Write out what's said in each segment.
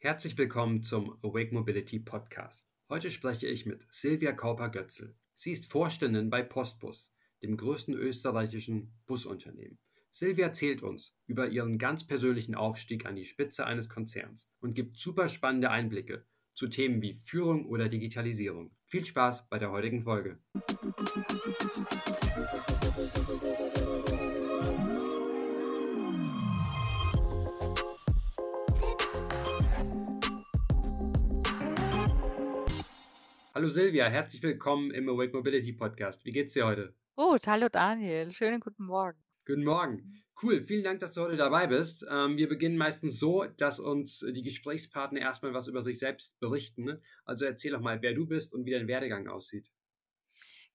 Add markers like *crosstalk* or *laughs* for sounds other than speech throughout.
Herzlich willkommen zum Awake Mobility Podcast. Heute spreche ich mit Silvia Kauper-Götzl. Sie ist Vorständin bei Postbus, dem größten österreichischen Busunternehmen. Silvia erzählt uns über ihren ganz persönlichen Aufstieg an die Spitze eines Konzerns und gibt super spannende Einblicke zu Themen wie Führung oder Digitalisierung. Viel Spaß bei der heutigen Folge. Hallo Silvia, herzlich willkommen im Awake Mobility Podcast. Wie geht's dir heute? Gut, hallo Daniel, schönen guten Morgen. Guten Morgen. Cool, vielen Dank, dass du heute dabei bist. Ähm, wir beginnen meistens so, dass uns die Gesprächspartner erstmal was über sich selbst berichten. Also erzähl doch mal, wer du bist und wie dein Werdegang aussieht.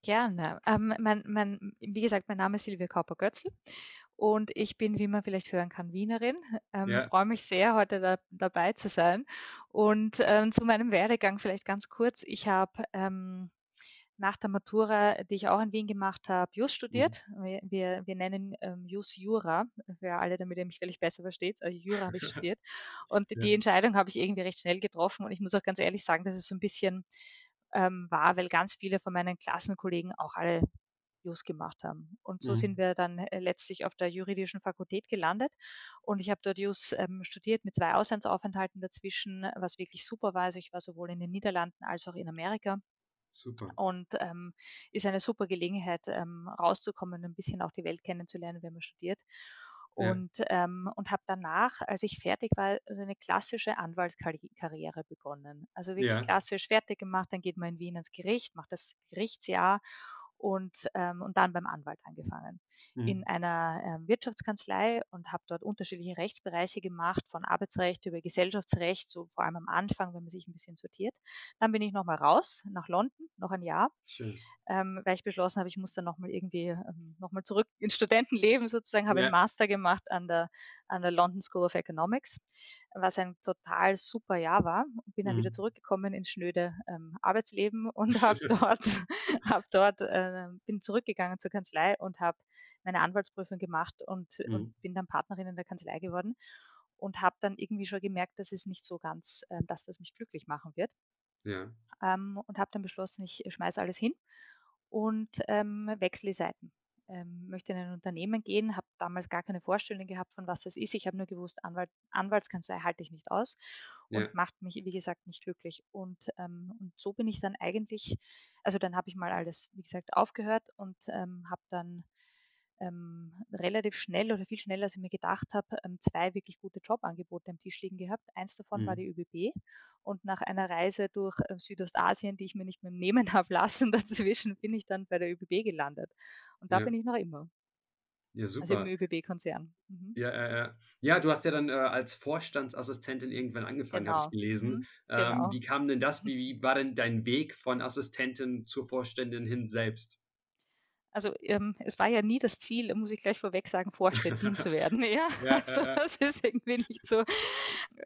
Gerne. Ähm, mein, mein, wie gesagt, mein Name ist Silvia Kauper-Götzl und ich bin, wie man vielleicht hören kann, Wienerin. *laughs* Ähm, ja. Freue mich sehr, heute da, dabei zu sein. Und ähm, zu meinem Werdegang vielleicht ganz kurz. Ich habe ähm, nach der Matura, die ich auch in Wien gemacht habe, Jus studiert. Mhm. Wir, wir, wir, nennen ähm, Jus Jura, für alle, damit ihr mich vielleicht besser versteht. Also Jura habe ich *laughs* studiert. Und ja. die Entscheidung habe ich irgendwie recht schnell getroffen. Und ich muss auch ganz ehrlich sagen, dass es so ein bisschen ähm, war, weil ganz viele von meinen Klassenkollegen auch alle Jus gemacht haben. Und so mhm. sind wir dann äh, letztlich auf der juridischen Fakultät gelandet. Und ich habe dort Jus ähm, studiert mit zwei Auslandsaufenthalten dazwischen, was wirklich super war. Also ich war sowohl in den Niederlanden als auch in Amerika. Super. Und ähm, ist eine super Gelegenheit, ähm, rauszukommen, ein bisschen auch die Welt kennenzulernen, wenn man studiert. Und, ja. ähm, und habe danach, als ich fertig war, eine klassische Anwaltskarriere begonnen. Also wirklich ja. klassisch fertig gemacht, dann geht man in Wien ins Gericht, macht das Gerichtsjahr und, ähm, und dann beim Anwalt angefangen. Mhm. In einer ähm, Wirtschaftskanzlei und habe dort unterschiedliche Rechtsbereiche gemacht, von Arbeitsrecht über Gesellschaftsrecht, so vor allem am Anfang, wenn man sich ein bisschen sortiert. Dann bin ich nochmal raus nach London, noch ein Jahr, ähm, weil ich beschlossen habe, ich muss dann nochmal irgendwie ähm, nochmal zurück *laughs* ins Studentenleben sozusagen, habe ja. einen Master gemacht an der, an der London School of Economics was ein total super Jahr war. Bin dann mhm. wieder zurückgekommen ins schnöde ähm, Arbeitsleben und *laughs* habe dort, *laughs* hab dort äh, bin zurückgegangen zur Kanzlei und habe meine Anwaltsprüfung gemacht und, mhm. und, bin dann Partnerin in der Kanzlei geworden und habe dann irgendwie schon gemerkt, das ist nicht so ganz äh, das, was mich glücklich machen wird. Ja. Ähm, und habe dann beschlossen, ich schmeiße alles hin und ähm, wechsle die Seiten ähm, möchte in ein Unternehmen gehen, habe damals gar keine Vorstellung gehabt, von was das ist. Ich habe nur gewusst, Anwalt, Anwaltskanzlei halte ich nicht aus und ja. macht mich, wie gesagt, nicht glücklich. Und, ähm, und so bin ich dann eigentlich, also dann habe ich mal alles, wie gesagt, aufgehört und ähm, habe dann ähm, relativ schnell oder viel schneller, als ich mir gedacht habe, ähm, zwei wirklich gute Jobangebote am Tisch liegen gehabt. Eins davon mhm. war die ÖBB und nach einer Reise durch äh, Südostasien, die ich mir nicht mehr nehmen *laughs* habe lassen, dazwischen bin ich dann bei der ÖBB gelandet. Und da ja. bin ich noch immer. Ja, super. Also im ÖBB-Konzern. Mhm. Ja, äh, ja, du hast ja dann äh, als Vorstandsassistentin irgendwann angefangen, genau. habe ich gelesen. Mhm. Ähm, genau. Wie kam denn das? Wie, wie war denn dein Weg von Assistentin zur Vorständin hin selbst? Also ähm, es war ja nie das Ziel, muss ich gleich vorweg sagen, Vorständin zu werden. *laughs* Ja, ja also ja, das ist irgendwie nicht so.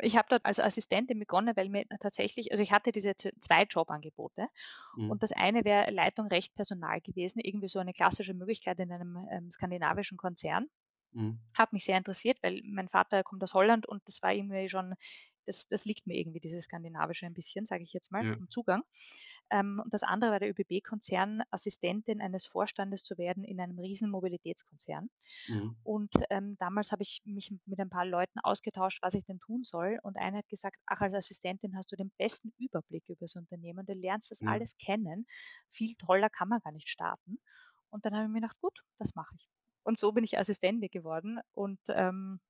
Ich habe dort als Assistentin begonnen, weil mir tatsächlich, also ich hatte diese zwei Jobangebote mhm. und das eine wäre Leitung Recht Personal gewesen, irgendwie so eine klassische Möglichkeit in einem ähm, skandinavischen Konzern. Mhm. Hat mich sehr interessiert, weil mein Vater kommt aus Holland und das war irgendwie schon, das, das liegt mir irgendwie, dieses Skandinavische ein bisschen, sage ich jetzt mal, ja. im Zugang. Ähm, und das andere war der ÖBB-Konzern, Assistentin eines Vorstandes zu werden in einem riesen Mobilitätskonzern. Mhm. Und ähm, damals habe ich mich mit ein paar Leuten ausgetauscht, was ich denn tun soll. Und einer hat gesagt, ach, als Assistentin hast du den besten Überblick über das Unternehmen, du lernst das mhm. alles kennen. Viel toller kann man gar nicht starten. Und dann habe ich mir gedacht, gut, das mache ich. Und so bin ich Assistentin geworden und ähm,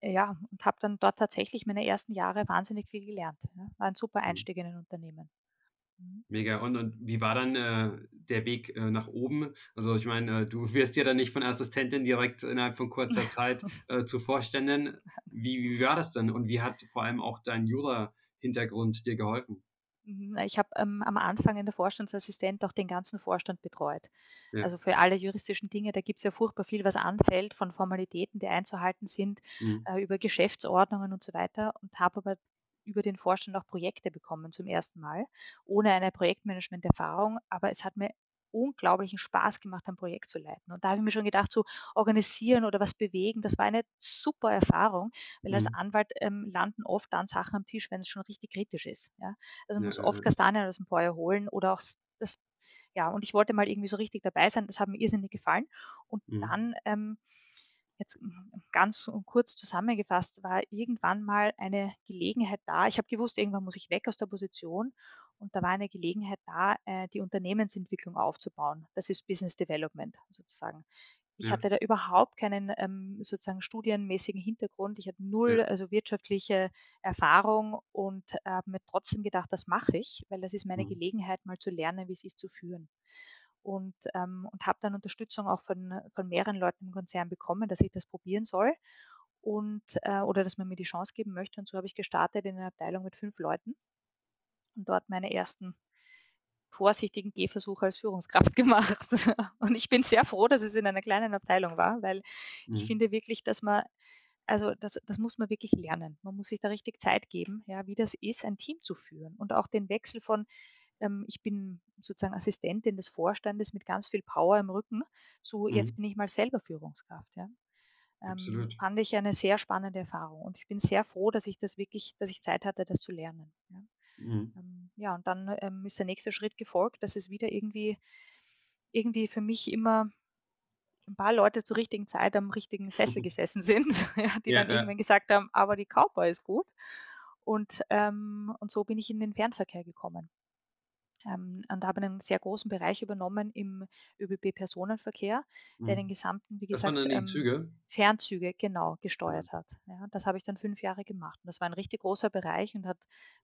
ja, und habe dann dort tatsächlich meine ersten Jahre wahnsinnig viel gelernt. Ja. War ein super mhm. Einstieg in ein Unternehmen. Mhm. Mega. Und, und wie war dann äh, der Weg äh, nach oben? Also ich meine, äh, du wirst ja dann nicht von Assistentin direkt innerhalb von kurzer *laughs* Zeit äh, zu Vorständin. Wie, wie war das denn? Und wie hat vor allem auch dein Jura-Hintergrund dir geholfen? Mhm, ich habe ähm, am Anfang in der Vorstandsassistent auch den ganzen Vorstand betreut. Ja. Also für alle juristischen Dinge, da gibt es ja furchtbar viel, was anfällt von Formalitäten, die einzuhalten sind, mhm. äh, über Geschäftsordnungen und so weiter und habe aber über den Vorstand auch Projekte bekommen zum ersten Mal, ohne eine Projektmanagement-Erfahrung. Aber es hat mir unglaublichen Spaß gemacht, ein Projekt zu leiten. Und da habe ich mir schon gedacht, so organisieren oder was bewegen, das war eine super Erfahrung, weil mhm. als Anwalt ähm, landen oft dann Sachen am Tisch, wenn es schon richtig kritisch ist. Ja? Also man ja, muss oft Kastanien aus dem Feuer holen oder auch das, ja, und ich wollte mal irgendwie so richtig dabei sein, das hat mir irrsinnig gefallen. Und mhm. dann ähm, jetzt ganz kurz zusammengefasst, war irgendwann mal eine Gelegenheit da. Ich habe gewusst, irgendwann muss ich weg aus der Position und da war eine Gelegenheit da, äh, die Unternehmensentwicklung aufzubauen. Das ist Business Development sozusagen. Ich ja. hatte da überhaupt keinen ähm, sozusagen studienmäßigen Hintergrund. Ich hatte null, ja. also wirtschaftliche Erfahrung und äh, habe mir trotzdem gedacht, das mache ich, weil das ist meine mhm. Gelegenheit, mal zu lernen, wie es ist zu führen und, ähm, und habe dann Unterstützung auch von, von mehreren Leuten im Konzern bekommen, dass ich das probieren soll und äh, oder dass man mir die Chance geben möchte. Und so habe ich gestartet in einer Abteilung mit fünf Leuten und dort meine ersten vorsichtigen Gehversuche als Führungskraft *laughs* gemacht. Und ich bin sehr froh, dass es in einer kleinen Abteilung war, weil mhm. ich finde wirklich, dass man, also das, das muss man wirklich lernen. Man muss sich da richtig Zeit geben, ja, wie das ist, ein Team zu führen und auch den Wechsel von ich bin sozusagen Assistentin des Vorstandes mit ganz viel Power im Rücken, so mhm. jetzt bin ich mal selber Führungskraft. Ja. Ähm, fand ich eine sehr spannende Erfahrung und ich bin sehr froh, dass ich das wirklich, dass ich Zeit hatte, das zu lernen. Ja, mhm. ähm, ja und dann ähm, ist der nächste Schritt gefolgt, dass es wieder irgendwie, irgendwie für mich immer ein paar Leute zur richtigen Zeit am richtigen Sessel *laughs* gesessen sind, *laughs* ja, die ja, dann irgendwann gesagt haben, aber die Cowboy ist gut. Und, ähm, und so bin ich in den Fernverkehr gekommen ähm, und habe einen sehr großen Bereich übernommen im ÖBB-Personenverkehr, der den mhm. gesamten, wie gesagt? Ähm, Fernzüge genau gesteuert mhm. hat. Ja, das habe ich dann fünf Jahre gemacht. Und das war ein richtig großer Bereich und hat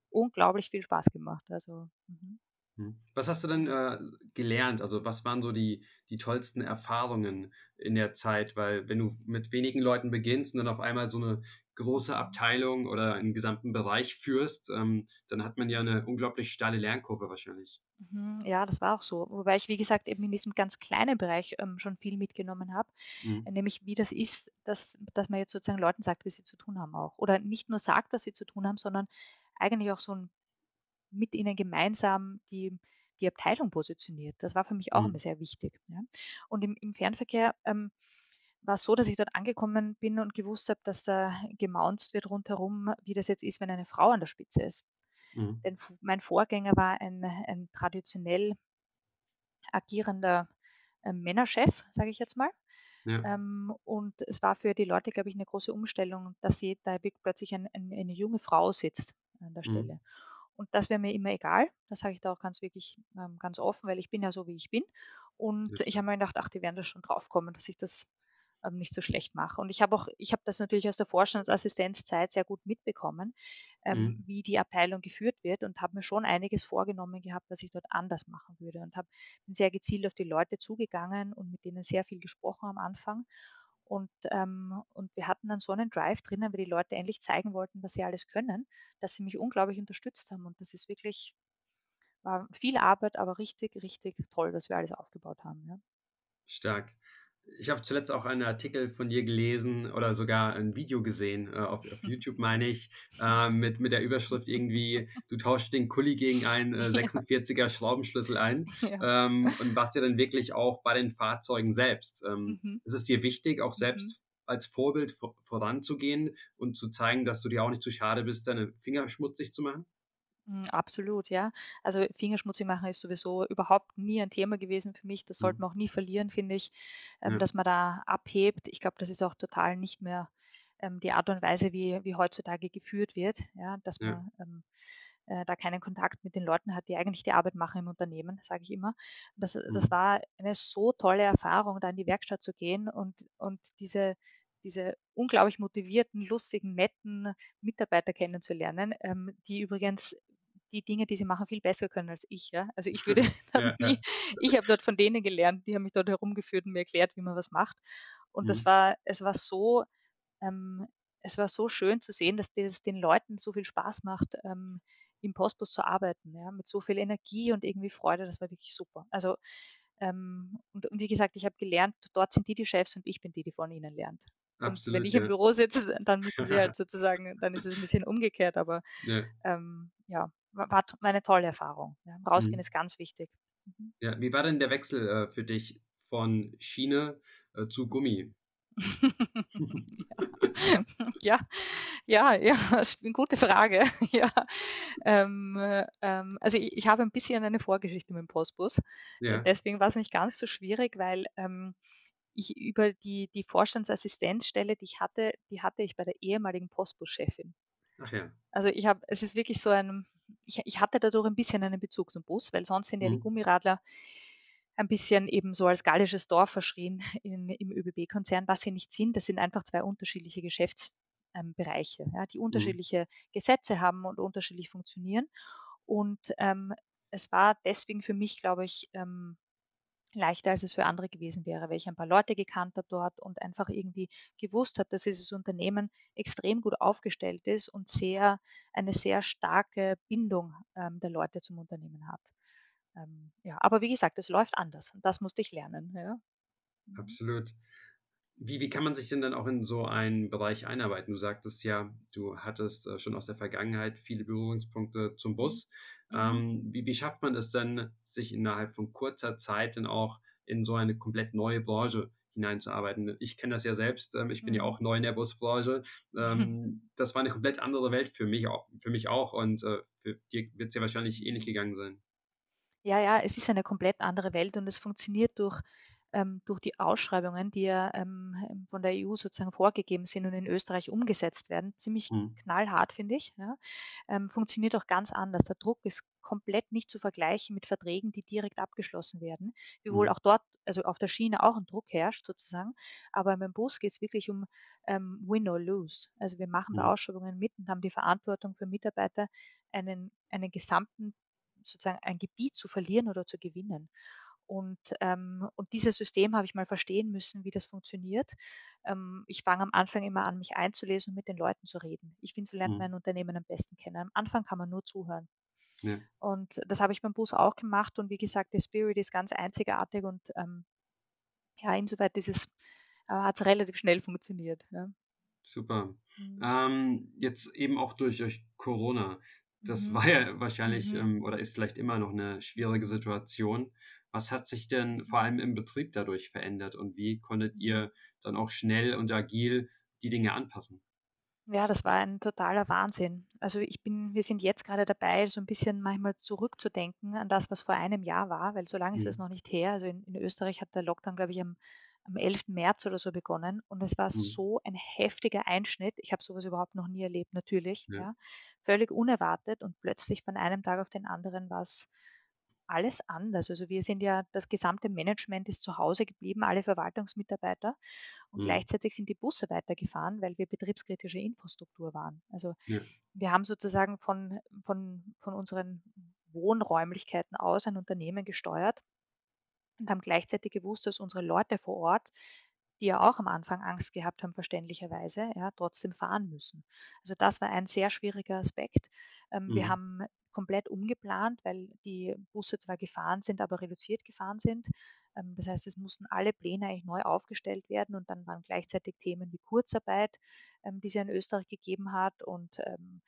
unglaublich viel Spaß gemacht. Also, mhm. Hm. Was hast du denn äh, gelernt? Also was waren so die, die tollsten Erfahrungen in der Zeit? Weil wenn du mit wenigen Leuten beginnst und dann auf einmal so eine große Abteilung oder einen gesamten Bereich führst, ähm, dann hat man ja eine unglaublich steile Lernkurve wahrscheinlich. Mhm, ja, das war auch so. Wobei ich, wie gesagt, eben in diesem ganz kleinen Bereich ähm, schon viel mitgenommen habe, mhm. nämlich wie das ist, dass, dass man jetzt sozusagen Leuten sagt, wie sie zu tun haben auch. Oder nicht nur sagt, was sie zu tun haben, sondern eigentlich auch so ein mit ihnen gemeinsam die, die Abteilung positioniert. Das war für mich auch mhm. immer sehr wichtig. Ja. Und im, im Fernverkehr ähm, war es so, dass ich dort angekommen bin und gewusst habe, dass da gemaunzt wird rundherum, wie das jetzt ist, wenn eine Frau an der Spitze ist. Mhm. Denn mein Vorgänger war ein, ein traditionell agierender äh, Männerchef, sage ich jetzt mal. Ja. Ähm, und es war für die Leute, glaube ich, eine große Umstellung, dass sie da plötzlich ein, ein, eine junge Frau sitzt an der mhm. Stelle. Mhm. Und das wäre mir immer egal. Das sage ich da auch ganz wirklich ähm, ganz offen, weil ich bin ja so, wie ich bin. Und ja. ich habe mir gedacht, ach, die werden da schon drauf kommen, dass ich das ähm, nicht so schlecht mache. Und ich habe auch, ich habe das natürlich aus der Vorstandsassistenzzeit sehr gut mitbekommen, ähm, mhm. wie die Abteilung geführt wird und habe mir schon einiges vorgenommen gehabt, was ich dort anders machen würde. Und habe bin sehr gezielt auf die Leute zugegangen und mit denen sehr viel gesprochen am Anfang und, ähm, und wir hatten dann so einen Drive drinnen, weil die Leute endlich zeigen wollten, was sie alles können, dass sie mich unglaublich unterstützt haben. Und das ist wirklich, war viel Arbeit, aber richtig, richtig toll, was wir alles aufgebaut haben. Ja. Stark ich habe zuletzt auch einen Artikel von dir gelesen oder sogar ein Video gesehen, äh, auf, auf, *laughs* YouTube meine ich, äh, mit, mit der Überschrift irgendwie, du tauschst den Kuli gegen einen äh, *laughs* 46er Schraubenschlüssel ein ja. ähm, und was dir dann wirklich auch bei den Fahrzeugen selbst. Ähm, mhm. Ist es dir wichtig, auch selbst mhm. als Vorbild vor, voranzugehen und zu zeigen, dass du dir auch nicht zu schade bist, deine Finger schmutzig zu machen? Hm, absolut, ja. Also Fingerschmutzig machen ist sowieso überhaupt nie ein Thema gewesen für mich. Das sollte Mhm. man auch nie verlieren, finde ich, ähm, Ja. dass man da abhebt. Ich glaube, das ist auch total nicht mehr ähm, die Art und Weise, wie, wie heutzutage geführt wird, ja, dass Ja. man ähm, äh, da keinen Kontakt mit den Leuten hat, die eigentlich die Arbeit machen im Unternehmen, sage ich immer. Das, das mhm. war eine so tolle Erfahrung, da in die Werkstatt zu gehen und, und diese, diese unglaublich motivierten, lustigen, netten Mitarbeiter kennenzulernen, ähm, die übrigens die Dinge, die sie machen, viel besser können als ich. Ja? Also ich würde *laughs* ja, nie, ja. ich habe dort von denen gelernt, die haben mich dort herumgeführt und mir erklärt, wie man was macht. Und mhm. das war, es war so, ähm, es war so schön zu sehen, dass das den Leuten so viel Spaß macht, ähm, im Postbus zu arbeiten, ja, mit so viel Energie und irgendwie Freude. Das war wirklich super. Also ähm, und, und, wie gesagt, ich habe gelernt, dort sind die die Chefs und ich bin die, die von ihnen lernt. Absolut, wenn ich ja. im Büro sitze, dann müssen sie halt *laughs* sozusagen, dann ist es ein bisschen umgekehrt, aber ja, ähm, ja war, war eine tolle Erfahrung. Ja. Rausgehen mhm. ist ganz wichtig. Mhm. Ja, wie war denn der Wechsel äh, für dich von Schiene äh, zu Gummi? *laughs* ja, ja, ja, das *laughs* ist eine gute Frage. *laughs* ja. Ähm, ähm, also ich, ich, habe ein bisschen eine Vorgeschichte mit dem Postbus. Ja. Deswegen war es nicht ganz so schwierig, weil ähm, ich über die, die Vorstandsassistenzstelle, die ich hatte, die hatte ich bei der ehemaligen Postbuschefin. Ach ja. Also ich habe, es ist wirklich so ein, ich, ich, hatte dadurch ein bisschen einen Bezug zum Bus, weil sonst sind ja die mhm. Gummiradler ein bisschen eben so als gallisches Dorf verschrien in, im ÖBB-Konzern, was sie nicht sind. Das sind einfach zwei unterschiedliche Geschäftsbereiche, ähm, ja, die mhm. unterschiedliche mhm. Gesetze haben und unterschiedlich funktionieren. Und ähm, es war deswegen für mich, glaube ich, ähm, leichter, als es für andere gewesen wäre, weil ich ein paar Leute gekannt habe dort und einfach irgendwie gewusst habe, dass dieses Unternehmen extrem gut aufgestellt ist und sehr, eine sehr starke Bindung ähm, der Leute zum Unternehmen hat. Ähm, ja, aber wie gesagt, es läuft anders und das musste ich lernen. Ja. Mhm. Absolut. Wie, wie kann man sich denn dann auch in so einen Bereich einarbeiten? Du sagtest ja, du hattest äh, schon aus der Vergangenheit viele Berührungspunkte zum Bus. Mhm. Ähm, wie, wie schafft man es denn, sich innerhalb von kurzer Zeit dann auch in so eine komplett neue Branche hineinzuarbeiten? Ich kenne das ja selbst, ähm, ich bin mhm. ja auch neu in der Busbranche. Ähm, *laughs* das war eine komplett andere Welt für mich, auch, für mich auch und äh, für dir wird es ja wahrscheinlich ähnlich gegangen sein. Ja, ja, es ist eine komplett andere Welt und es funktioniert durch ähm, durch die Ausschreibungen, die ja ähm, von der EU sozusagen vorgegeben sind und in Österreich umgesetzt werden, ziemlich mhm. knallhart, finde ich, ja, ähm, funktioniert auch ganz anders. Der Druck ist komplett nicht zu vergleichen mit Verträgen, die direkt abgeschlossen werden, wiewohl mhm. auch dort, also auf der Schiene auch ein Druck herrscht sozusagen, aber beim Bus geht es wirklich um ähm, Win or Lose. Also wir machen mhm. bei Ausschreibungen mit und haben die Verantwortung für Mitarbeiter, einen, einen gesamten sozusagen ein Gebiet zu verlieren oder zu gewinnen. Und, ähm, und dieses System habe ich mal verstehen müssen, wie das funktioniert. Ähm, ich fange am Anfang immer an, mich einzulesen und mit den Leuten zu reden. Ich finde, so lernt mhm. man ein Unternehmen am besten kennen. Am Anfang kann man nur zuhören. Ja. Und das habe ich beim Bus auch gemacht. Und wie gesagt, der Spirit ist ganz einzigartig und ähm, ja, insoweit ist es, äh, hat es relativ schnell funktioniert. Ja. Super. Mhm. Ähm, jetzt eben auch durch, durch Corona. Das mhm. war ja wahrscheinlich mhm. ähm, oder ist vielleicht immer noch eine schwierige Situation. Was hat sich denn vor allem im Betrieb dadurch verändert und wie konntet ihr dann auch schnell und agil die Dinge anpassen? Ja, das war ein totaler Wahnsinn. Also ich bin, wir sind jetzt gerade dabei, so ein bisschen manchmal zurückzudenken an das, was vor einem Jahr war, weil so lange ist es mhm. noch nicht her. Also in, in, Österreich hat der Lockdown, glaube ich, am, am 11. März oder so begonnen und es war mhm. so ein heftiger Einschnitt. Ich habe sowas überhaupt noch nie erlebt, natürlich. Ja. ja. Völlig unerwartet und plötzlich von einem Tag auf den anderen war es alles anders. Also wir sind ja, das gesamte Management ist zu Hause geblieben, alle Verwaltungsmitarbeiter und mhm. gleichzeitig sind die Busse weitergefahren, weil wir betriebskritische Infrastruktur waren. Also ja. wir haben sozusagen von, von, von unseren Wohnräumlichkeiten aus ein Unternehmen gesteuert und haben gleichzeitig gewusst, dass unsere Leute vor Ort die ja auch am Anfang Angst gehabt haben, verständlicherweise, ja, trotzdem fahren müssen. Also das war ein sehr schwieriger Aspekt. Ähm, mhm. Wir haben komplett umgeplant, weil die Busse zwar gefahren sind, aber reduziert gefahren sind. Ähm, das heißt, es mussten alle Pläne eigentlich neu aufgestellt werden und dann waren gleichzeitig Themen wie Kurzarbeit, ähm, die es ja in Österreich gegeben hat und ähm,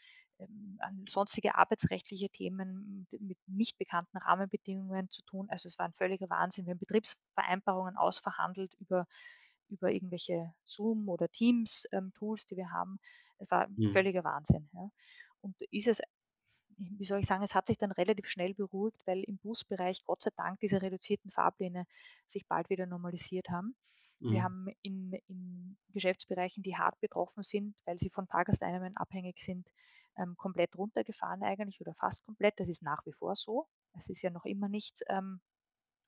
sonstige arbeitsrechtliche Themen mit nicht bekannten Rahmenbedingungen zu tun. Also es war ein völliger Wahnsinn. Wir haben Betriebsvereinbarungen ausverhandelt über über irgendwelche Zoom oder Teams-Tools, die wir haben. Es war mhm. völliger Wahnsinn. Ja. Und ist es, wie soll ich sagen, es hat sich dann relativ schnell beruhigt, weil im Busbereich Gott sei Dank diese reduzierten Fahrpläne sich bald wieder normalisiert haben. Mhm. Wir haben in, in, Geschäftsbereichen, die hart betroffen sind, weil sie von Fahrgasteinnahmen abhängig sind, ähm, komplett runtergefahren eigentlich oder fast komplett. Das ist nach wie vor so. Es ist ja noch immer nicht ähm,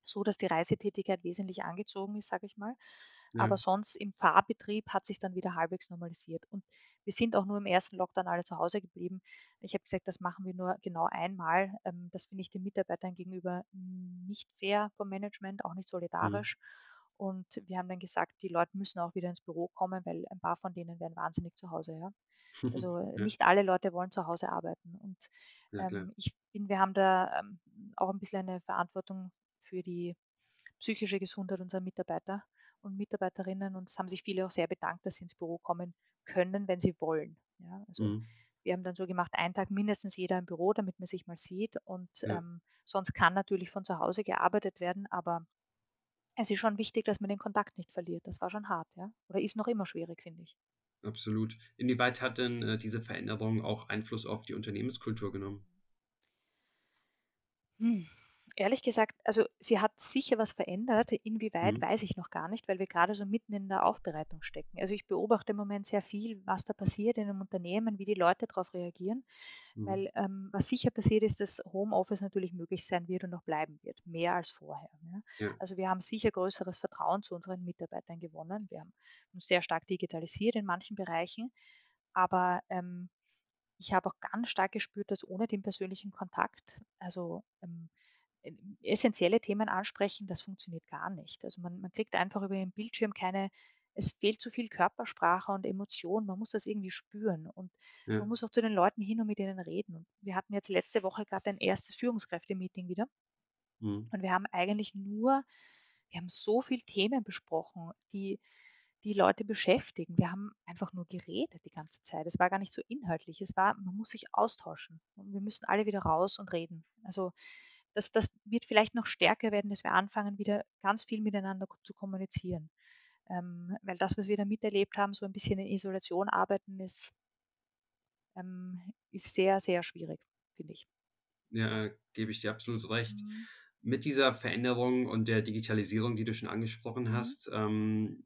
so, dass die Reisetätigkeit wesentlich angezogen ist, sage ich mal. Ja. Aber sonst im Fahrbetrieb hat sich dann wieder halbwegs normalisiert. Und wir sind auch nur im ersten Lockdown alle zu Hause geblieben. Ich habe gesagt, das machen wir nur genau einmal. Ähm, das finde ich den Mitarbeitern gegenüber nicht fair vom Management, auch nicht mhm. solidarisch. Mhm. Und wir haben dann gesagt, die Leute müssen auch wieder ins Büro kommen, weil ein paar von denen wären wahnsinnig zu Hause. Ja? Also *laughs* ja. nicht alle Leute wollen zu Hause arbeiten. Und ja, ähm, ich finde, wir haben da ähm, auch ein bisschen eine Verantwortung für die psychische Gesundheit unserer Mitarbeiter und Mitarbeiterinnen und es haben sich viele auch sehr bedankt, dass sie ins Büro kommen können, wenn sie wollen. Ja, also mhm. wir haben dann so gemacht, einen Tag mindestens jeder im Büro, damit man sich mal sieht. Und ja. ähm, sonst kann natürlich von zu Hause gearbeitet werden, aber es ist schon wichtig, dass man den Kontakt nicht verliert. Das war schon hart, ja. Oder ist noch immer schwierig, finde ich. Absolut. Inwieweit hat denn äh, diese Veränderung auch Einfluss auf die Unternehmenskultur genommen? Hm ehrlich gesagt, also sie hat sicher was verändert. Inwieweit, Mhm. weiß ich noch gar nicht, weil wir gerade so mitten in der Aufbereitung stecken. Also ich beobachte im Moment sehr viel, was da passiert in einem Unternehmen, wie die Leute darauf reagieren. Mhm. Weil ähm, was sicher passiert ist, dass Homeoffice natürlich möglich sein wird und auch bleiben wird, mehr als vorher. Ja. Ja. Also wir haben sicher größeres Vertrauen zu unseren Mitarbeitern gewonnen. Wir haben uns sehr stark digitalisiert in manchen Bereichen. Aber ähm, ich habe auch ganz stark gespürt, dass ohne den persönlichen Kontakt, also ähm, äh, essentielle Themen ansprechen, das funktioniert gar nicht. Also man, man kriegt einfach über den Bildschirm keine, es fehlt zu viel Körpersprache und Emotion, man muss das irgendwie spüren und ja. man muss auch zu den Leuten hin und mit ihnen reden. Und wir hatten jetzt letzte Woche gerade ein erstes Führungskräfte-Meeting wieder mhm. und wir haben eigentlich nur, wir haben so viele Themen besprochen, die die Leute beschäftigen. Wir haben einfach nur geredet die ganze Zeit. Es war gar nicht so inhaltlich. Es war, man muss sich austauschen. Und wir müssen alle wieder raus und reden. Also das, das wird vielleicht noch stärker werden, dass wir anfangen, wieder ganz viel miteinander zu kommunizieren. Ähm, weil das, was wir da miterlebt haben, so ein bisschen in Isolation arbeiten, ist, ähm, ist sehr, sehr schwierig, finde ich. Ja, gebe ich dir absolut recht. Mhm. Mit dieser Veränderung und der Digitalisierung, die du schon angesprochen mhm. hast, ähm,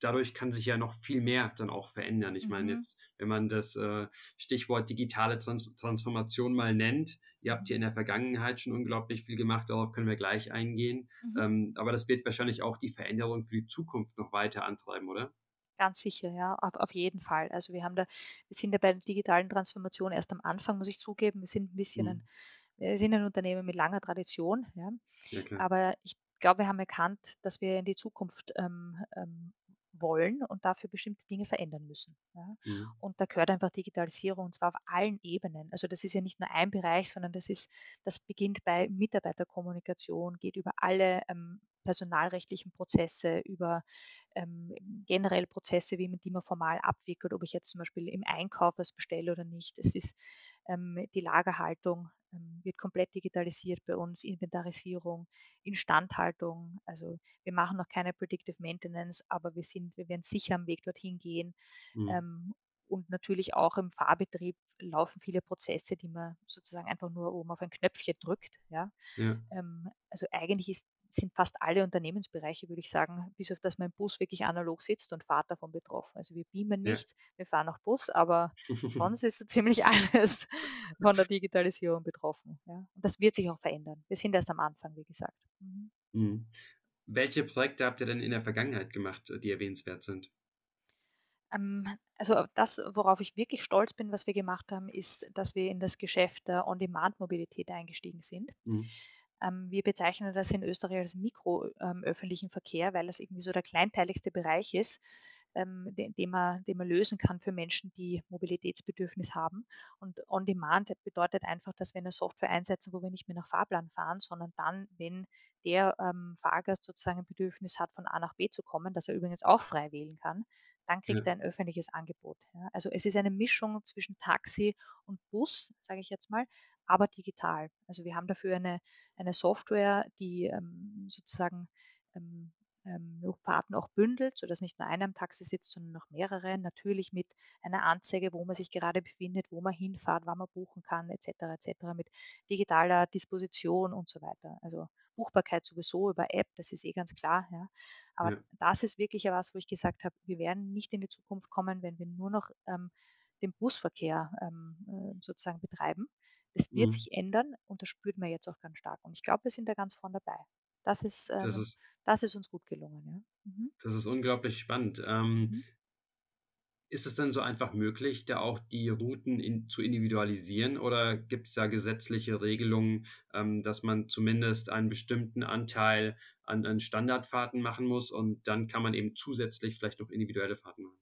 dadurch kann sich ja noch viel mehr dann auch verändern. Ich mhm. meine jetzt, wenn man das äh, Stichwort digitale Trans Transformation mal nennt, ihr habt hier in der Vergangenheit schon unglaublich viel gemacht, darauf können wir gleich eingehen. Mhm. Ähm, aber das wird wahrscheinlich auch die Veränderung für die Zukunft noch weiter antreiben, oder? Ganz sicher, ja, auf, auf jeden Fall. Also wir haben da, wir sind ja bei der digitalen Transformation erst am Anfang, muss ich zugeben. Wir sind ein bisschen mhm. ein, wir sind ein Unternehmen mit langer Tradition, ja. ja aber ich glaube, wir haben erkannt, dass wir in die Zukunft ähm, ähm, wollen und dafür bestimmte Dinge verändern müssen. Ja. Mhm. Und da gehört einfach Digitalisierung und zwar auf allen Ebenen. Also das ist ja nicht nur ein Bereich, sondern das ist, das beginnt bei Mitarbeiterkommunikation, geht über alle ähm, personalrechtlichen Prozesse, über ähm, generell Prozesse, wie man die man formal abwickelt, ob ich jetzt zum Beispiel im Einkauf was bestelle oder nicht. Es ist ähm, die Lagerhaltung ähm, wird komplett digitalisiert bei uns, Inventarisierung, Instandhaltung. Also wir machen noch keine Predictive Maintenance, aber wir sind, wir werden sicher am Weg dorthin gehen. Mhm. Ähm, und natürlich auch im Fahrbetrieb laufen viele Prozesse, die man sozusagen einfach nur oben auf ein Knöpfchen drückt. Ja? ja. Ähm, also eigentlich ist sind fast alle Unternehmensbereiche, würde ich sagen, bis auf dass mein Bus wirklich analog sitzt und fahrt davon betroffen. Also wir beamen nicht, ja. wir fahren auch Bus, aber sonst *laughs* ist so ziemlich *laughs* alles von der Digitalisierung betroffen. Ja. Und das wird sich auch verändern. Wir sind erst am Anfang, wie gesagt. Mhm. Mhm. Welche Projekte habt ihr denn in der Vergangenheit gemacht, die erwähnenswert sind? Ähm, also das, worauf ich wirklich stolz bin, was wir gemacht haben, ist, dass wir in das Geschäft der On-Demand-Mobilität eingestiegen sind. Mhm. Ähm, wir bezeichnen das in Österreich als mikroöffentlichen ähm, Verkehr, weil das irgendwie so der kleinteiligste Bereich ist, ähm, den, den, man, den man lösen kann für Menschen, die Mobilitätsbedürfnis haben. Und On-Demand bedeutet einfach, dass wir eine Software einsetzen, wo wir nicht mehr nach Fahrplan fahren, sondern dann, wenn der ähm, Fahrgast sozusagen ein Bedürfnis hat, von A nach B zu kommen, das er übrigens auch frei wählen kann, dann kriegt ja. er ein öffentliches Angebot. Ja. Also es ist eine Mischung zwischen Taxi und Bus, sage ich jetzt mal, aber digital. Also wir haben dafür eine, eine Software, die ähm, sozusagen ähm, ähm, Fahrten auch bündelt, sodass nicht nur einer im Taxi sitzt, sondern noch mehrere. Natürlich mit einer Anzeige, wo man sich gerade befindet, wo man hinfahrt, wann man buchen kann, etc. etc. mit digitaler Disposition und so weiter. Also Buchbarkeit sowieso über App, das ist eh ganz klar. Ja. Aber ja. das ist wirklich was, wo ich gesagt habe, wir werden nicht in die Zukunft kommen, wenn wir nur noch ähm, den Busverkehr ähm, äh, sozusagen betreiben. Das wird mhm. sich ändern und das spürt man jetzt auch ganz stark. Und ich glaube, wir sind da ganz vorne dabei. Das ist, ähm, das, ist das ist uns gut gelungen. Ja. Mhm. Das ist unglaublich spannend. Ähm, mhm. Ist es denn so einfach möglich, da auch die Routen in, zu individualisieren oder gibt es da gesetzliche Regelungen, ähm, dass man zumindest einen bestimmten Anteil an, an Standardfahrten machen muss und dann kann man eben zusätzlich vielleicht noch individuelle Fahrten machen?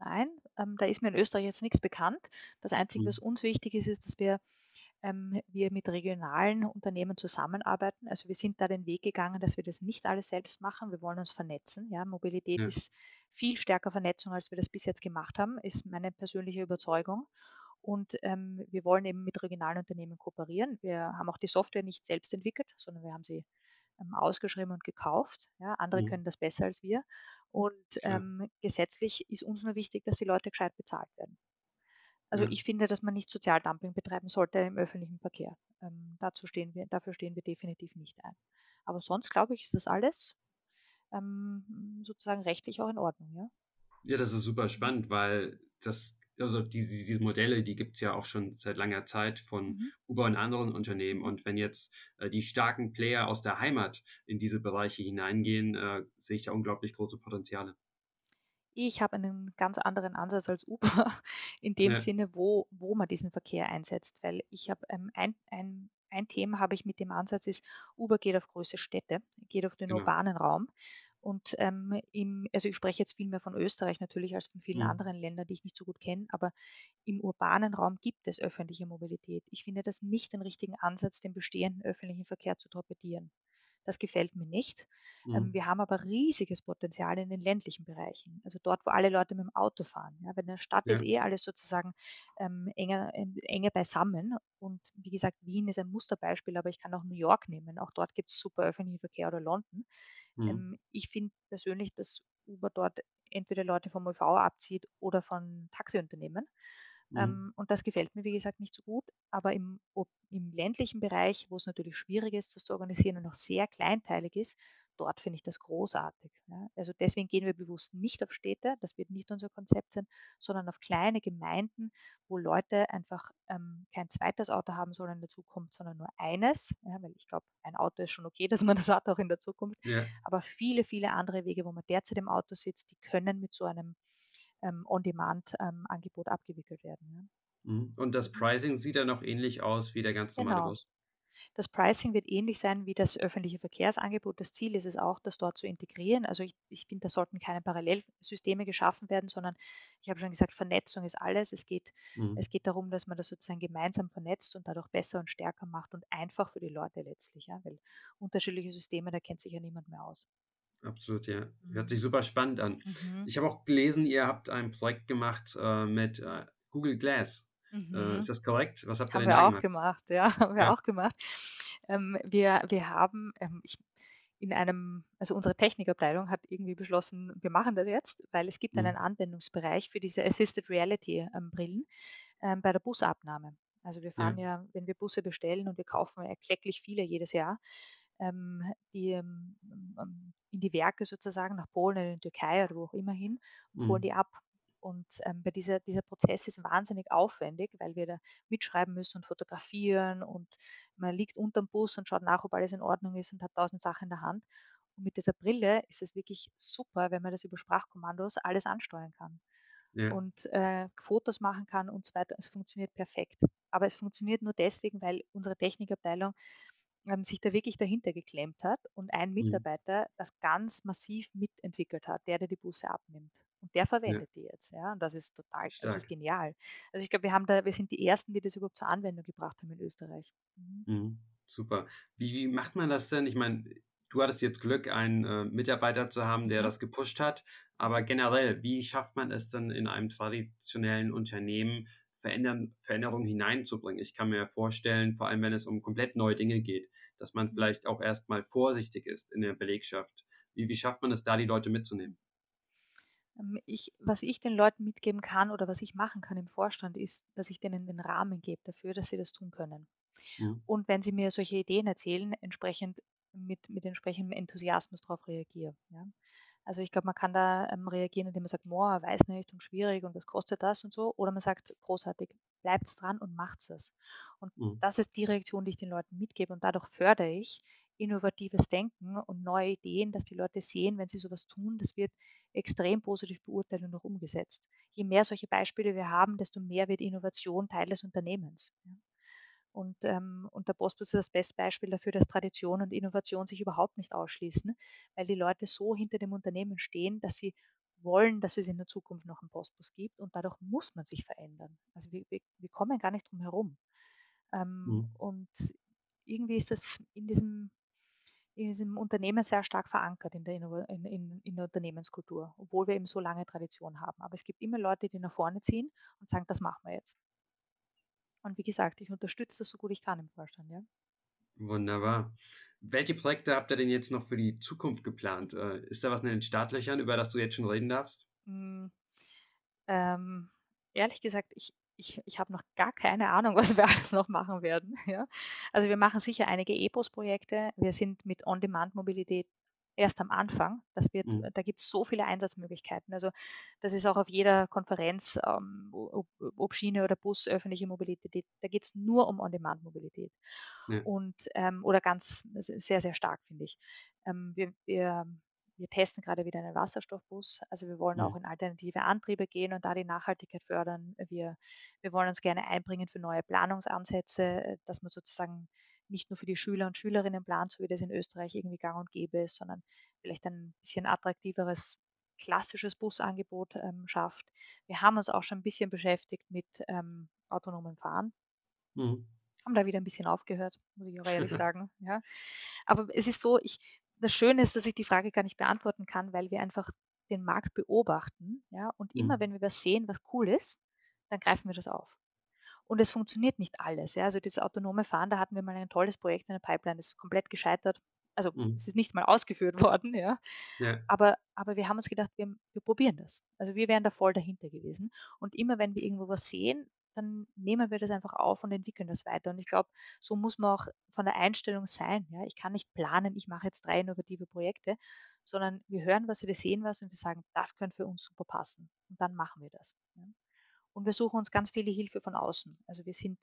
Nein, ähm, da ist mir in Österreich jetzt nichts bekannt. Das Einzige, mhm. was uns wichtig ist, ist, dass wir ähm, wir mit regionalen Unternehmen zusammenarbeiten. Also wir sind da den Weg gegangen, dass wir das nicht alles selbst machen. Wir wollen uns vernetzen. Ja, Mobilität ja. ist viel stärker Vernetzung, als wir das bis jetzt gemacht haben, ist meine persönliche Überzeugung. Und ähm, wir wollen eben mit regionalen Unternehmen kooperieren. Wir haben auch die Software nicht selbst entwickelt, sondern wir haben sie ähm, ausgeschrieben und gekauft. Ja, andere mhm. können das besser als wir. Und ähm, gesetzlich ist uns nur wichtig, dass die Leute gescheit bezahlt werden. Also ja. ich finde, dass man nicht Sozialdumping betreiben sollte im öffentlichen Verkehr. Ähm, dazu stehen wir, dafür stehen wir definitiv nicht ein. Aber sonst glaube ich, ist das alles ähm, sozusagen rechtlich auch in Ordnung, ja. Ja, das ist super spannend, weil das also die, diese Modelle, die gibt es ja auch schon seit langer Zeit von mhm. Uber und anderen Unternehmen. Und wenn jetzt äh, die starken Player aus der Heimat in diese Bereiche hineingehen, äh, sehe ich da unglaublich große Potenziale. Ich habe einen ganz anderen Ansatz als Uber, *laughs* in dem ja. Sinne, wo, wo man diesen Verkehr einsetzt. Weil ich habe ähm, ein, ein, ein Thema habe ich mit dem Ansatz ist, Uber geht auf große Städte, geht auf den genau. urbanen Raum und ähm, im, also ich spreche jetzt viel mehr von Österreich natürlich als von vielen mhm. anderen Ländern, die ich nicht so gut kenne, aber im urbanen Raum gibt es öffentliche Mobilität. Ich finde das nicht den richtigen Ansatz, den bestehenden öffentlichen Verkehr zu torpedieren. Das gefällt mir nicht. Ähm, mhm. Ähm, wir haben aber riesiges Potenzial in den ländlichen Bereichen, also dort, wo alle Leute mit dem Auto fahren. Ja, weil in der Stadt ja. ist eh alles sozusagen ähm, enger, äh, enger beisammen. Und wie gesagt, Wien ist ein Musterbeispiel, aber ich kann auch New York nehmen. Auch dort gibt es super öffentlichen Verkehr oder London. Mhm. Ähm, ich finde persönlich, dass Uber dort entweder Leute vom ÖV abzieht oder von Taxiunternehmen. Mhm. Ähm, und das gefällt mir, wie gesagt, nicht so gut. Aber im, im ländlichen Bereich, wo es natürlich schwierig ist, das zu organisieren und auch sehr kleinteilig ist, dort finde ich das großartig. Also deswegen gehen wir bewusst nicht auf Städte, das wird nicht unser Konzept sein, sondern auf kleine Gemeinden, wo Leute einfach ähm, kein zweites Auto haben sollen in der Zukunft, sondern nur eines. Ja, weil ich glaube, ein Auto ist schon okay, *laughs* dass man das hat auch in der Zukunft. Ja. Aber viele, viele andere Wege, wo man derzeit im Auto sitzt, die können mit so einem ähm, On-Demand-Angebot ähm, abgewickelt werden. Ja. Mhm. Und das Pricing sieht dann noch ähnlich aus wie der ganz normale genau. Bus? Das Pricing wird ähnlich sein wie das öffentliche Verkehrsangebot. Das Ziel ist es auch, das dort zu integrieren. Also ich, ich finde, da sollten keine Parallelsysteme geschaffen werden, sondern ich habe schon gesagt, Vernetzung ist alles. Es geht, mhm. es geht darum, dass man das sozusagen gemeinsam vernetzt und dadurch besser und stärker macht und einfach für die Leute letztlich. Ja? Weil unterschiedliche Systeme, da kennt sich ja niemand mehr aus. Absolut, ja. Hört mhm. sich super spannend an. Mhm. Ich habe auch gelesen, ihr habt ein Projekt gemacht äh, mit äh, Google Glass. Äh, mhm. ist das korrekt? Was habt ihr haben denn wir auch gemacht? Ja, *laughs* haben wir ja. auch gemacht. Ähm, wir, wir haben ähm, ich, in einem, also unsere Technikabteilung hat irgendwie beschlossen, wir machen das jetzt, weil es gibt mhm. einen Anwendungsbereich für diese Assisted Reality ähm, Brillen ähm, bei der Busabnahme. Also wir fahren ja. ja, wenn wir Busse bestellen und wir kaufen erklecklich viele jedes Jahr, die ähm, ähm, in die Werke sozusagen nach Polen in die Türkei oder wo auch immer hin und holen mhm. die ab. Und ähm, bei dieser, dieser Prozess ist wahnsinnig aufwendig, weil wir da mitschreiben müssen und fotografieren und man liegt unterm Bus und schaut nach, ob alles in Ordnung ist und hat tausend Sachen in der Hand. Und mit dieser Brille ist es wirklich super, wenn man das über Sprachkommandos alles ansteuern kann. Ja. und äh, Fotos machen kann und so weiter. Es funktioniert perfekt. Aber es funktioniert nur deswegen, weil unsere Technikabteilung ähm, sich da wirklich dahinter geklemmt hat und ein mhm. Mitarbeiter mhm. das ganz massiv mitentwickelt hat, der, der die Busse abnimmt. Und der verwendet ja. die jetzt, ja. Und das ist total, Stark. das ist genial. Also ich glaube, wir haben da, wir sind die ersten, die das überhaupt zur Anwendung gebracht haben in Österreich. Mhm. Mhm. Super. Wie, wie, macht man das denn? Ich meine, du hattest jetzt Glück, einen äh, Mitarbeiter zu haben, der mhm. das gepusht hat. Aber generell, wie schafft man es dann in einem traditionellen Unternehmen, Verändern, Veränderungen hineinzubringen. Ich kann mir vorstellen, vor allem wenn es um komplett neue Dinge geht, dass man vielleicht auch erstmal vorsichtig ist in der Belegschaft. Wie, wie schafft man es da, die Leute mitzunehmen? Ähm, ich, was ich den Leuten mitgeben kann oder was ich machen kann im Vorstand, ist, dass ich denen den Rahmen gebe dafür, dass sie das tun können. Ja. Und wenn sie mir solche Ideen erzählen, entsprechend mit, mit entsprechendem Enthusiasmus darauf reagiere. Ja. Also ich glaube, man kann da ähm, reagieren, indem man sagt, boah, weiß nicht und schwierig und was kostet das und so. Oder man sagt, großartig, bleibt dran und macht es. Und mhm. das ist die Reaktion, die ich den Leuten mitgebe. Und dadurch fördere ich innovatives Denken und neue Ideen, dass die Leute sehen, wenn sie sowas tun, das wird extrem positiv beurteilt und auch umgesetzt. Je mehr solche Beispiele wir haben, desto mehr wird Innovation Teil des Unternehmens. Ja. Und, ähm, und der Postbus ist das beste Beispiel dafür, dass Tradition und Innovation sich überhaupt nicht ausschließen, weil die Leute so hinter dem Unternehmen stehen, dass sie wollen, dass es in der Zukunft noch einen Postbus gibt und dadurch muss man sich verändern. Also wir, wir, wir kommen gar nicht drum herum. Ähm, mhm. Und irgendwie ist das in diesem, in diesem Unternehmen sehr stark verankert in der, in, in, in der Unternehmenskultur, obwohl wir eben so lange Tradition haben. Aber es gibt immer Leute, die nach vorne ziehen und sagen, das machen wir jetzt. Und wie gesagt, ich unterstütze das so gut ich kann im Vorstand, ja. Wunderbar. Welche Projekte habt ihr denn jetzt noch für die Zukunft geplant? Äh, ist da was in den Startlöchern, über das du jetzt schon reden darfst? Hm, ähm, ehrlich gesagt, ich, ich, ich habe noch gar keine Ahnung, *laughs* was wir alles noch machen werden. Ja? Also wir machen sicher einige EPOS-Projekte. Wir sind mit On-Demand-Mobilität erst am Anfang. Das wird, mhm. Da gibt es so viele Einsatzmöglichkeiten. Also das ist auch auf jeder Konferenz, ähm, ob, ob, Schiene oder Bus, öffentliche Mobilität, da geht es nur um On-Demand-Mobilität. Ja. Und ähm, oder ganz sehr, sehr stark, finde ich. Ähm, wir, wir, wir testen gerade wieder einen Wasserstoffbus. Also wir wollen ja. auch in alternative Antriebe gehen und da die Nachhaltigkeit fördern. Wir, wir wollen uns gerne einbringen für neue Planungsansätze, dass man sozusagen nicht nur für die Schüler und Schülerinnen plant, so wie das in Österreich irgendwie gang und gäbe ist, sondern vielleicht ein bisschen attraktiveres klassisches Busangebot ähm, schafft. Wir haben uns auch schon ein bisschen beschäftigt mit ähm, autonomem Fahren. Mhm. Haben da wieder ein bisschen aufgehört, muss ich auch ehrlich *laughs* sagen. Ja. Aber es ist so, ich, das Schöne ist, dass ich die Frage gar nicht beantworten kann, weil wir einfach den Markt beobachten. Ja, und mhm. immer wenn wir was sehen, was cool ist, dann greifen wir das auf. Und es funktioniert nicht alles. Ja. Also das autonome Fahren, da hatten wir mal ein tolles Projekt in der Pipeline, das ist komplett gescheitert. Also mhm. es ist nicht mal ausgeführt *laughs* worden, ja. ja. Aber, aber wir haben uns gedacht, wir, wir probieren das. Also wir wären da voll dahinter gewesen. Und immer wenn wir irgendwo was sehen, dann nehmen wir das einfach auf und entwickeln das weiter. Und ich glaube, so muss man auch von der Einstellung sein. Ja? Ich kann nicht planen, ich mache jetzt drei innovative Projekte, sondern wir hören was, wir sehen was und wir sagen, das könnte für uns super passen. Und dann machen wir das. Ja? Und wir suchen uns ganz viele Hilfe von außen. Also wir sind,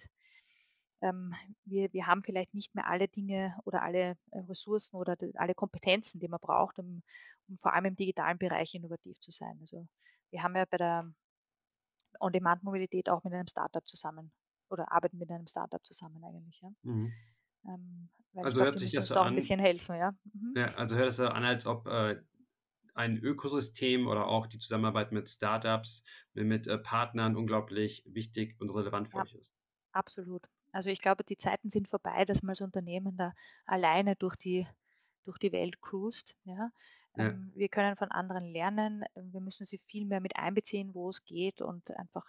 ähm, wir, wir haben vielleicht nicht mehr alle Dinge oder alle äh, Ressourcen oder alle Kompetenzen, die man braucht, um, um vor allem im digitalen Bereich innovativ zu sein. Also wir haben ja bei der On-Demand-Mobilität auch mit einem Startup zusammen oder arbeiten mit einem Startup zusammen eigentlich. Ja. Mhm. Ähm, also glaub, hört sich das an, ein bisschen helfen, ja. Mhm. ja. Also hört es an, als ob äh, ein Ökosystem oder auch die Zusammenarbeit mit Startups, mit äh, Partnern unglaublich wichtig und relevant für ja, euch ist. Absolut. Also ich glaube, die Zeiten sind vorbei, dass man als Unternehmen da alleine durch die, durch die Welt cruist. Ja? ja. Ähm, wir können von anderen lernen. Wir müssen sie viel mehr mit einbeziehen, wo es geht und einfach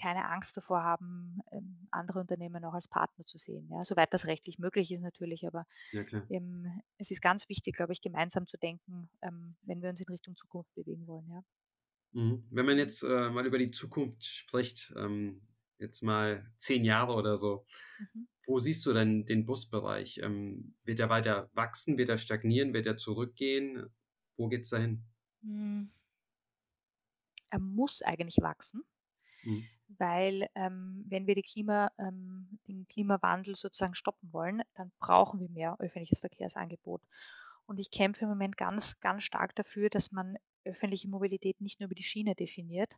keine Angst davor haben, ähm, andere Unternehmen auch als Partner zu sehen. Ja, soweit das rechtlich möglich ist natürlich, aber ja, ähm, es ist ganz wichtig, glaube ich, gemeinsam zu denken, ähm, wenn wir uns in Richtung Zukunft bewegen wollen. Ja. Mhm. Wenn man jetzt äh, mal über die Zukunft spricht, ähm, jetzt mal zehn Jahre oder so, mhm. wo siehst du denn den Busbereich? Ähm, wird er weiter wachsen? Wird er stagnieren? Wird er zurückgehen? Wo geht es dahin? Hm. Er muss eigentlich wachsen. Mhm. Weil ähm, wenn wir Klima, ähm, den Klimawandel sozusagen stoppen wollen, dann brauchen wir mehr öffentliches Verkehrsangebot. Und ich kämpfe im Moment ganz, ganz stark dafür, dass man öffentliche Mobilität nicht nur über die Schiene definiert,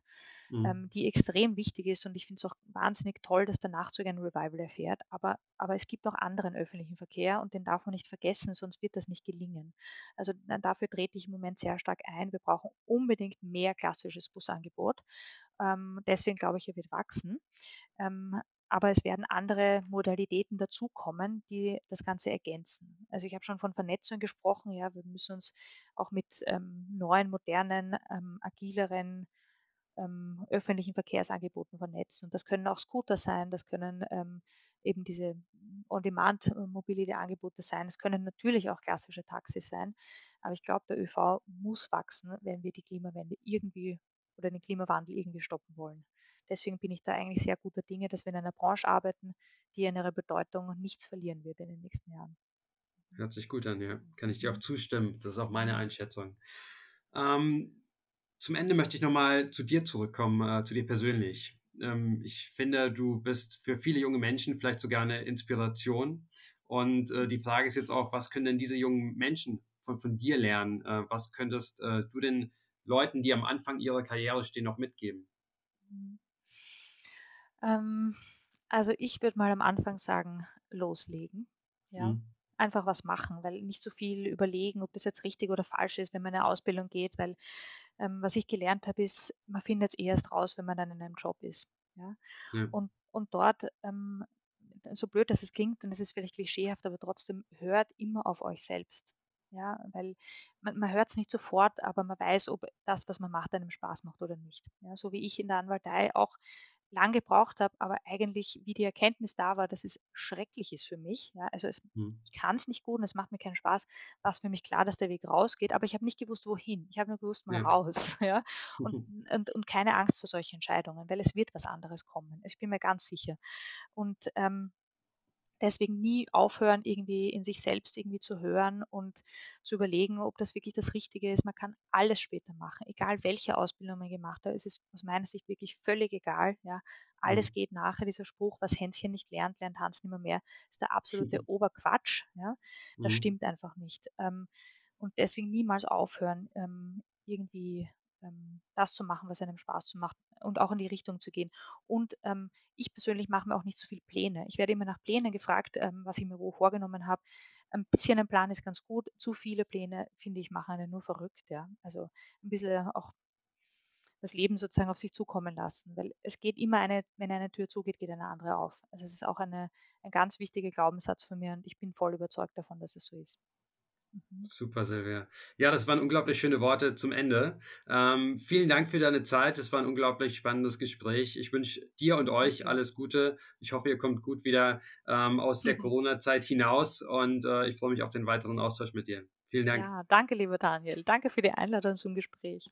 mhm. ähm, die extrem wichtig ist. Und ich finde es auch wahnsinnig toll, dass der Nachzug ein Revival erfährt. Aber, aber es gibt auch anderen öffentlichen Verkehr und den darf man nicht vergessen, sonst wird das nicht gelingen. Also dafür trete ich im Moment sehr stark ein. Wir brauchen unbedingt mehr klassisches Busangebot. Ähm, deswegen glaube ich, er wird wachsen. Ähm, aber es werden andere Modalitäten dazukommen, die das Ganze ergänzen. Also ich habe schon von Vernetzung gesprochen. Ja, wir müssen uns auch mit ähm, neuen, modernen, ähm, agileren ähm, öffentlichen Verkehrsangeboten vernetzen. Und das können auch Scooter sein, das können ähm, eben diese On-Demand-Mobility-Angebote sein. Es können natürlich auch klassische Taxis sein. Aber ich glaube, der ÖV muss wachsen, wenn wir die Klimawende irgendwie oder den Klimawandel irgendwie stoppen wollen. Deswegen bin ich da eigentlich sehr guter Dinge, dass wir in einer Branche arbeiten, die in ihrer Bedeutung nichts verlieren wird in den nächsten Jahren. Hört sich gut an, ja. Kann ich dir auch zustimmen. Das ist auch meine Einschätzung. Ähm, zum Ende möchte ich nochmal zu dir zurückkommen, äh, zu dir persönlich. Ähm, ich finde, du bist für viele junge Menschen vielleicht sogar eine Inspiration. Und äh, die Frage ist jetzt auch, was können denn diese jungen Menschen von, von dir lernen? Äh, was könntest äh, du den Leuten, die am Anfang ihrer Karriere stehen, noch mitgeben? Mhm. Ähm, also ich würde mal am Anfang sagen, loslegen. Ja. Mhm. Einfach was machen, weil nicht so viel überlegen, ob das jetzt richtig oder falsch ist, wenn man in eine Ausbildung geht, weil ähm, was ich gelernt habe, ist, man findet es erst raus, wenn man dann in einem Job ist. Ja? ja. Und, und dort, ähm, so blöd dass es klingt, und es ist vielleicht klischeehaft, aber trotzdem hört immer auf euch selbst. Ja, weil man, man hört es nicht sofort, aber man weiß, ob das, was man macht, einem Spaß macht oder nicht. Ja, so wie ich in der Anwaltei auch lang gebraucht habe, aber eigentlich wie die Erkenntnis da war, dass es schrecklich ist für mich. Ja, also es, mhm. ich kann es nicht gut und es macht mir keinen Spaß, war es für mich klar, dass der Weg rausgeht, aber ich habe nicht gewusst, wohin. Ich habe nur gewusst, mal ja. raus. *laughs* Ja? Und, *laughs* und, und, keine Angst vor solchen Entscheidungen, weil es wird was anderes kommen. Ich bin mir ganz sicher. Und ähm, deswegen nie aufhören, irgendwie in sich selbst irgendwie zu hören und zu überlegen, ob das wirklich das Richtige ist. Man kann alles später machen, egal welche Ausbildung man gemacht hat. Es ist aus meiner Sicht wirklich völlig egal. Ja. Alles mhm. geht nachher. Dieser Spruch, was Hänschen nicht lernt, lernt Hans nicht mehr, mehr, ist der absolute mhm. *laughs* Oberquatsch. Ja. Das mhm. stimmt einfach nicht. Ähm, und deswegen niemals aufhören, ähm, irgendwie ähm, das zu machen, was einem Spaß macht und auch in die Richtung zu gehen. Und ähm, ich persönlich mache mir auch nicht so viel Pläne. Ich werde immer nach Plänen gefragt, ähm, was ich mir wo vorgenommen habe. Ein bisschen ein Plan ist ganz gut. Zu viele Pläne, finde ich, machen einen nur verrückt. Ja? Also ein bisschen auch das Leben sozusagen auf sich zukommen lassen. Weil es geht immer eine, wenn eine Tür zugeht, geht eine andere auf. Also es ist auch eine, ein ganz wichtiger Glaubenssatz von mir und ich bin voll überzeugt davon, dass es so ist. Mhm. Super, Silvia. Ja, das waren unglaublich schöne Worte zum Ende. Ähm, vielen Dank für deine Zeit. Es war ein unglaublich spannendes Gespräch. Ich wünsche dir und euch alles Gute. Ich hoffe, ihr kommt gut wieder ähm, aus der. *laughs* Corona-Zeit hinaus und äh, ich freue mich auf den weiteren Austausch mit dir. Vielen Dank. Ja, danke, lieber Daniel. Danke für die Einladung zum Gespräch.